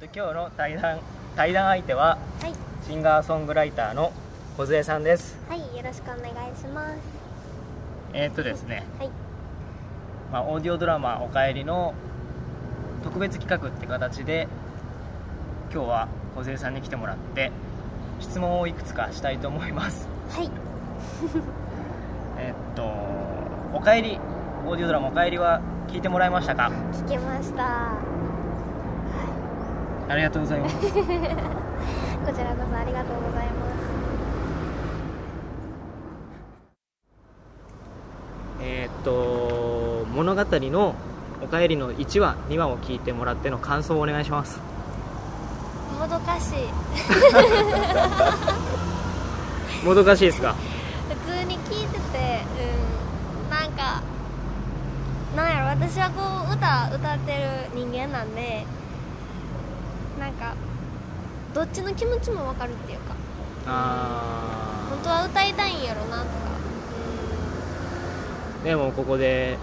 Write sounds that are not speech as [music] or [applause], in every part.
と今日の対談対談相手ははい。シンガーソングライターの梢さんです。はいよろしくお願いします。えーっとですね、はい。まあ、オーディオドラマ「おかえり」の特別企画って形で今日は梢さんに来てもらって質問をいくつかしたいと思います。はい。えーっと「おかえり」オーディオドラマ「おかえり」は聞いてもらいましたか？聞けました。はありがとうございます。い [laughs] こちらこそありがとうございます。えーっと物語の「おかえり」の1話2話を聞いてもらっての感想をお願いします。もどかしい。[laughs] もどかしいですか？普通に聞いててうんなんかなんやろ私はこう歌歌ってる人間なんでなんかどっちの気持ちも分かるっていうか。あ本当は歌いたいんやろなとか。ーでもここで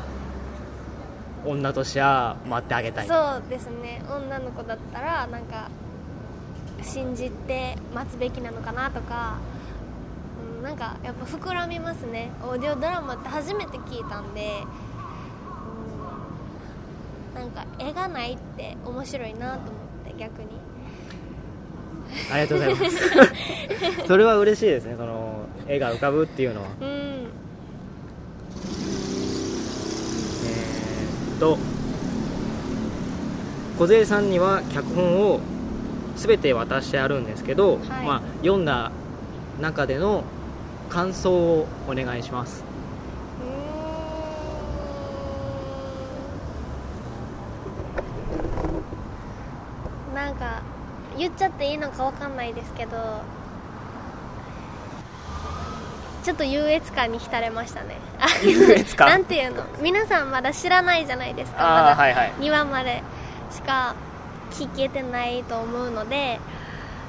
女としては待ってあげたい。そうですね。女の子だったらなんか信じて待つべきなのかなとか、うん、なんかやっぱ膨らみますね。オーディオドラマって初めて聞いたんで、うん、なんか絵がないって面白いなと思って逆に。ありがとうございます。[laughs] それは嬉しいですねその絵が浮かぶっていうのは。うん。えーっと梢さんには脚本を全て渡してあるんですけど、はい。まあ、読んだ中での感想をお願いしますうーんなんか言っちゃっていいのかわかんないですけどちょっと優越感に浸れましたね。あ優越感？[laughs] なんていうの？皆さんまだ知らないじゃないですか。あまだあはいはい。2話までしか聞けてないと思うので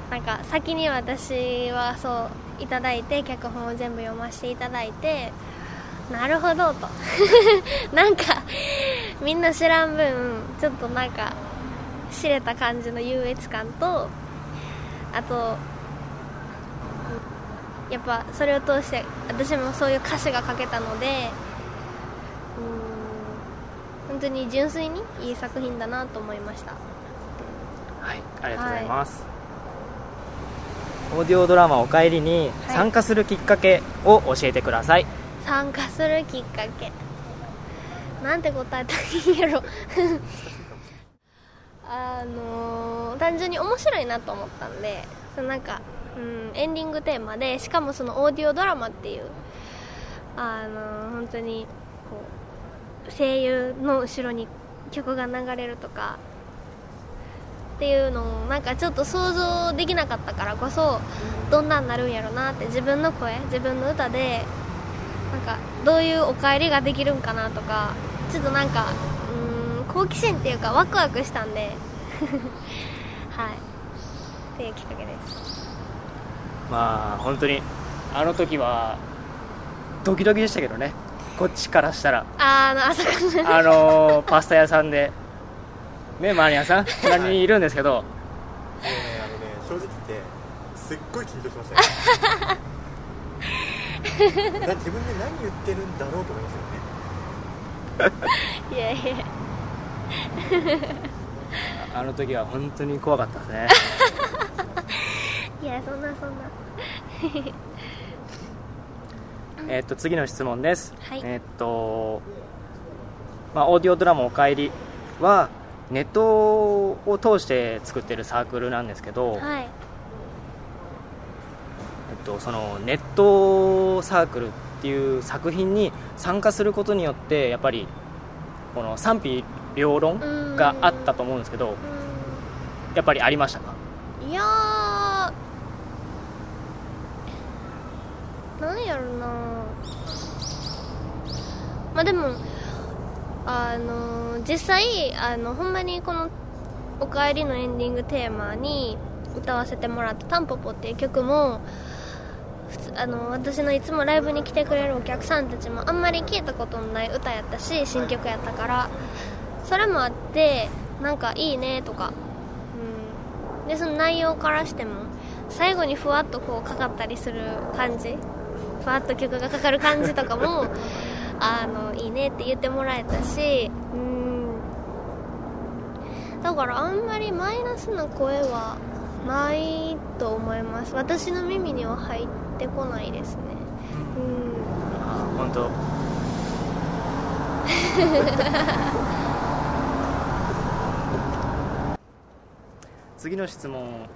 なんか先に私はそういただいて脚本を全部読ませていただいてなるほどと。[laughs] なんかみんな知らん分ちょっとなんか知れた感じの優越感とあとやっぱそれを通して私もそういう歌詞が書けたのでうん本当に純粋にいい作品だなと思いました。はい、ありがとうございます、オーディオドラマ「おかえり」にはい。参加するきっかけを教えてください、参加するきっかけ。なんて答えたらいいんやろあの単純に面白いなと思ったんでそのなんか、うん、エンディングテーマでしかもそのオーディオドラマっていうあの本当にこう声優の後ろに曲が流れるとかっていうのをなんかちょっと想像できなかったからこそどんなんなるんやろなって自分の声自分の歌でなんかどういうお帰りができるんかなとかちょっとなんか好奇心っていうかワクワクしたんで。[laughs] はい。っていうきっかけです。まあ本当にあの時はドキドキでしたけどね。こっちからしたら。あの朝からあのーパスタ屋さんで。ねマーニアさん？隣にいるんですけど。もうねあのね正直言ってすっごい緊張しました [laughs] 自分で何言ってるんだろうと思いますよね。いやいや [laughs] あの時は本当に怖かったですね。いやそんなそんな。[laughs] えっと次の質問です、はい。えっと、まあ、オーディオドラマ「おかえり」はネットを通して作ってるサークルなんですけど、はい。えっと、そのネットサークルっていう作品に参加することによってやっぱりこの賛否両論があったと思うんですけどうやっぱりありましたか？いやーなんやろな。まあでもあの実際あのほんまにこの「おかえり」のエンディングテーマに歌わせてもらった「タンポポ」っていう曲もあの私のいつもライブに来てくれるお客さんたちもあんまり聞いたことのない歌やったし新曲やったからそれもあってなんかいいねとか、うん、でその内容からしても最後にふわっとこうかかったりする感じ。ふわっと曲がかかる感じとかも [laughs] あのいいねって言ってもらえたしうん。だからあんまりマイナスな声はないと思います。私の耳には入ってこないですね。うん。あ本当 [laughs] 次の質問。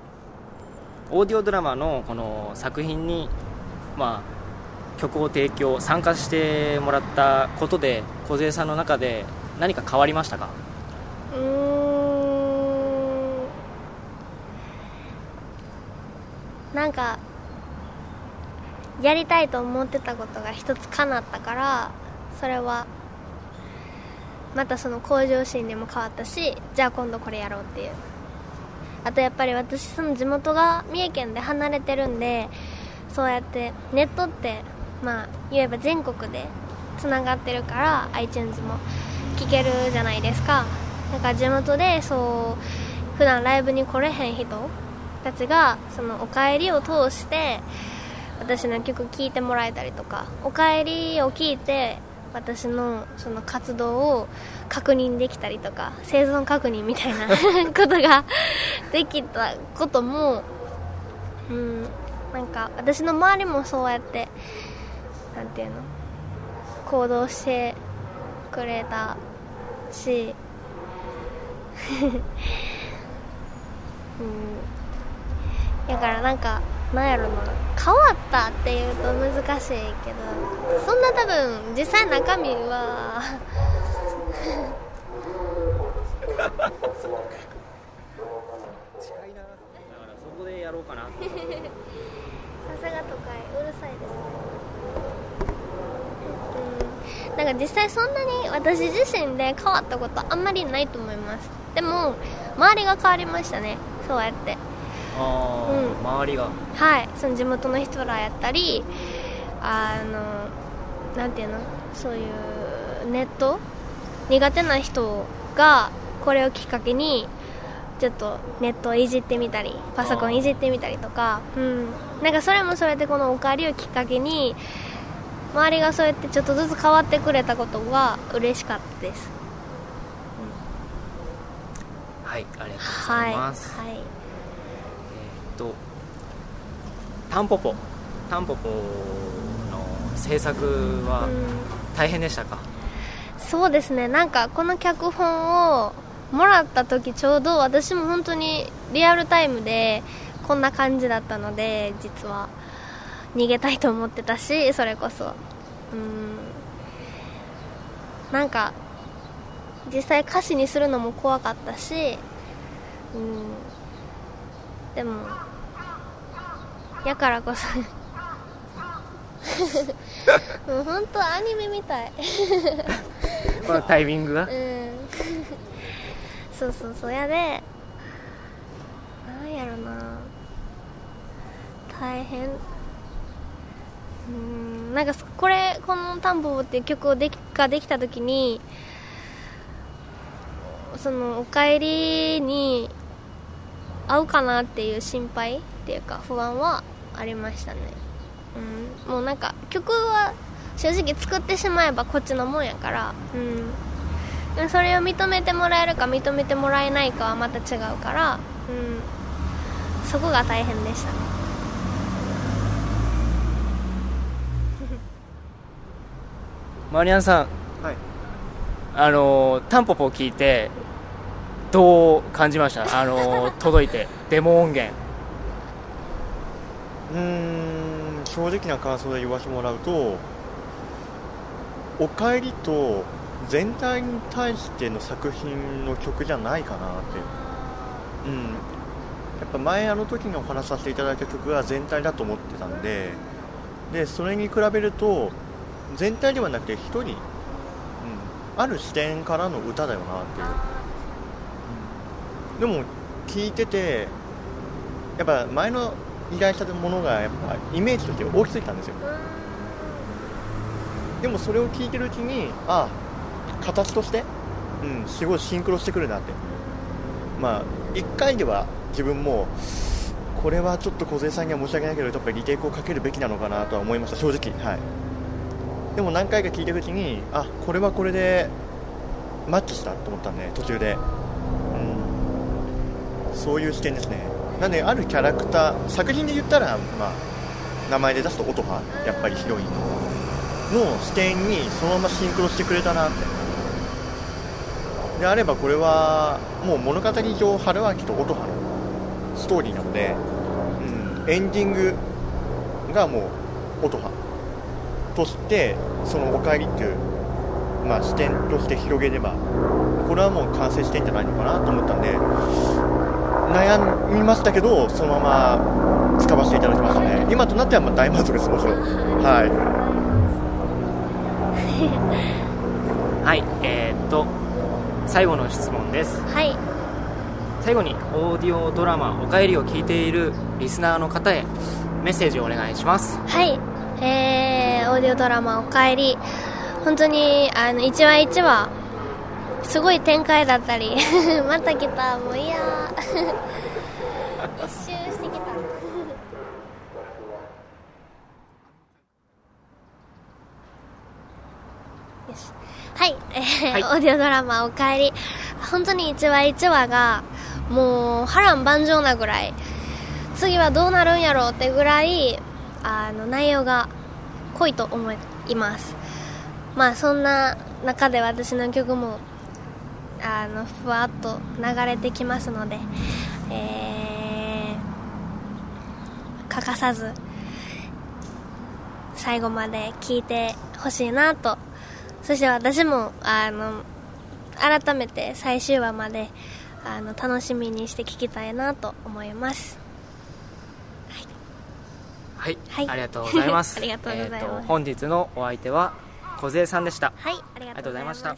オーディオドラマのこの作品にまあ曲を提供参加してもらったことで梢さんの中で何か変わりましたか？うん。なんかやりたいと思ってたことが一つ叶ったからそれはまたその向上心にも変わったしじゃあ今度これやろうっていう。あとやっぱり私その地元が三重県で離れてるんでそうやってネットってまあ言えば全国でつながってるから iTunes も聴けるじゃないですか。なんか地元でそう普段ライブに来れへん人たちがそのお帰りを通して私の曲聴いてもらえたりとかお帰りを聞いて私のその活動を確認できたりとか生存確認みたいな [laughs] ことができたこともうんなんか私の周りもそうやってなんていうの行動してくれたし [laughs] うん。だからなんかなんやろな変わったっていうと難しいけどそんな多分実際中身は近いな。だからそこでやろうかな。さすが都会うるさいです。うんなんか実際そんなに私自身で変わったことあんまりないと思います。でも周りが変わりましたね。そうやってああ、うん周りが。はいその地元の人らやったりあのなんていうの？そういうネット？苦手な人がこれをきっかけにちょっとネットをいじってみたりパソコンいじってみたりとかうん。なんかそれもそれでこのおかわりをきっかけに周りがそうやってちょっとずつ変わってくれたことが嬉しかったです。はいありがとうごはいざいます、はいえーっとタンポポ。タンポポの制作はうん。大変でしたか、そうですね。なんかこの脚本をもらった時ちょうど私も本当にリアルタイムでこんな感じだったので実は逃げたいと思ってたしそれこそ。うん。なんか実際歌詞にするのも怖かったしうんでもやからこそ。[laughs] もう本当アニメみたい。このタイミングが？うん。そうそうそう。やでなんやろな。大変。うんなんかそこれこの「タンポポ」っていう曲をできができた時にそのお帰りに合うかなっていう心配っていうか不安はありましたね。うん。もうなんか曲は正直作ってしまえばこっちのもんやから。うん。それを認めてもらえるか認めてもらえないかはまた違うから、うん、そこが大変でしたね。マリアンさん。はい。あのタンポポを聞いてどう感じました。あの [laughs] 届いてデモ音源。うーん正直な感想で言わせてもらうと「おかえり」と全体に対しての作品の曲じゃないかなって。うん。やっぱ前あの時にお話しさせていただいた曲が全体だと思ってたんででそれに比べると全体ではなくて一人、うん、ある視点からの歌だよなっていう、うんでも聞いててやっぱ前の依頼したものがやっぱイメージとして大きすぎたんですよ。でもそれを聞いてるうちにああ形として、うん、すごいシンクロしてくるなって。まあ1回では自分もこれはちょっと小さんには申し訳ないけどやっぱりリテイクをかけるべきなのかなとは思いました正直。はい。でも何回か聞いた時にあこれはこれでマッチしたと思ったんで途中で。うんそういう視点ですね。なんであるキャラクター作品で言ったらまあ名前で出すと音羽やっぱりヒロインの視点にそのままシンクロしてくれたなって。であればこれはもう物語上春明と音羽のストーリーなので、うん、エンディングがもう音羽としてその「おかえり」っていう、まあ、視点として広げればこれはもう完成してんじゃないのかなと思ったんで悩みましたけどそのまま使わせていただきましたね。今となってはまあ大満足ですもちろん。はい。[laughs] はいえー、っと最後の質問です。はい。最後にオーディオドラマ「おかえり」を聞いているリスナーの方へメッセージをお願いします。はい。えー、オーディオドラマ「おかえり」本当にあの1話1話すごい展開だったり [laughs] また来たもういや [laughs] 一周してきた。よし。はい、えーはい。[laughs] オーディオドラマ「おかえり」本当に1話1話がもう波乱万丈なぐらい。次はどうなるんやろうってぐらいあの内容が濃いと思います。まあそんな中で私の曲もあのふわっと流れてきますので、えー欠かさず最後まで聴いてほしいなと。そして私もあの改めて最終話まであの楽しみにして聴きたいなと思います。はい、はい。ありがとうございます。[laughs] ありがとうございます。本日のお相手は小杉さんでした。はいありがとうございました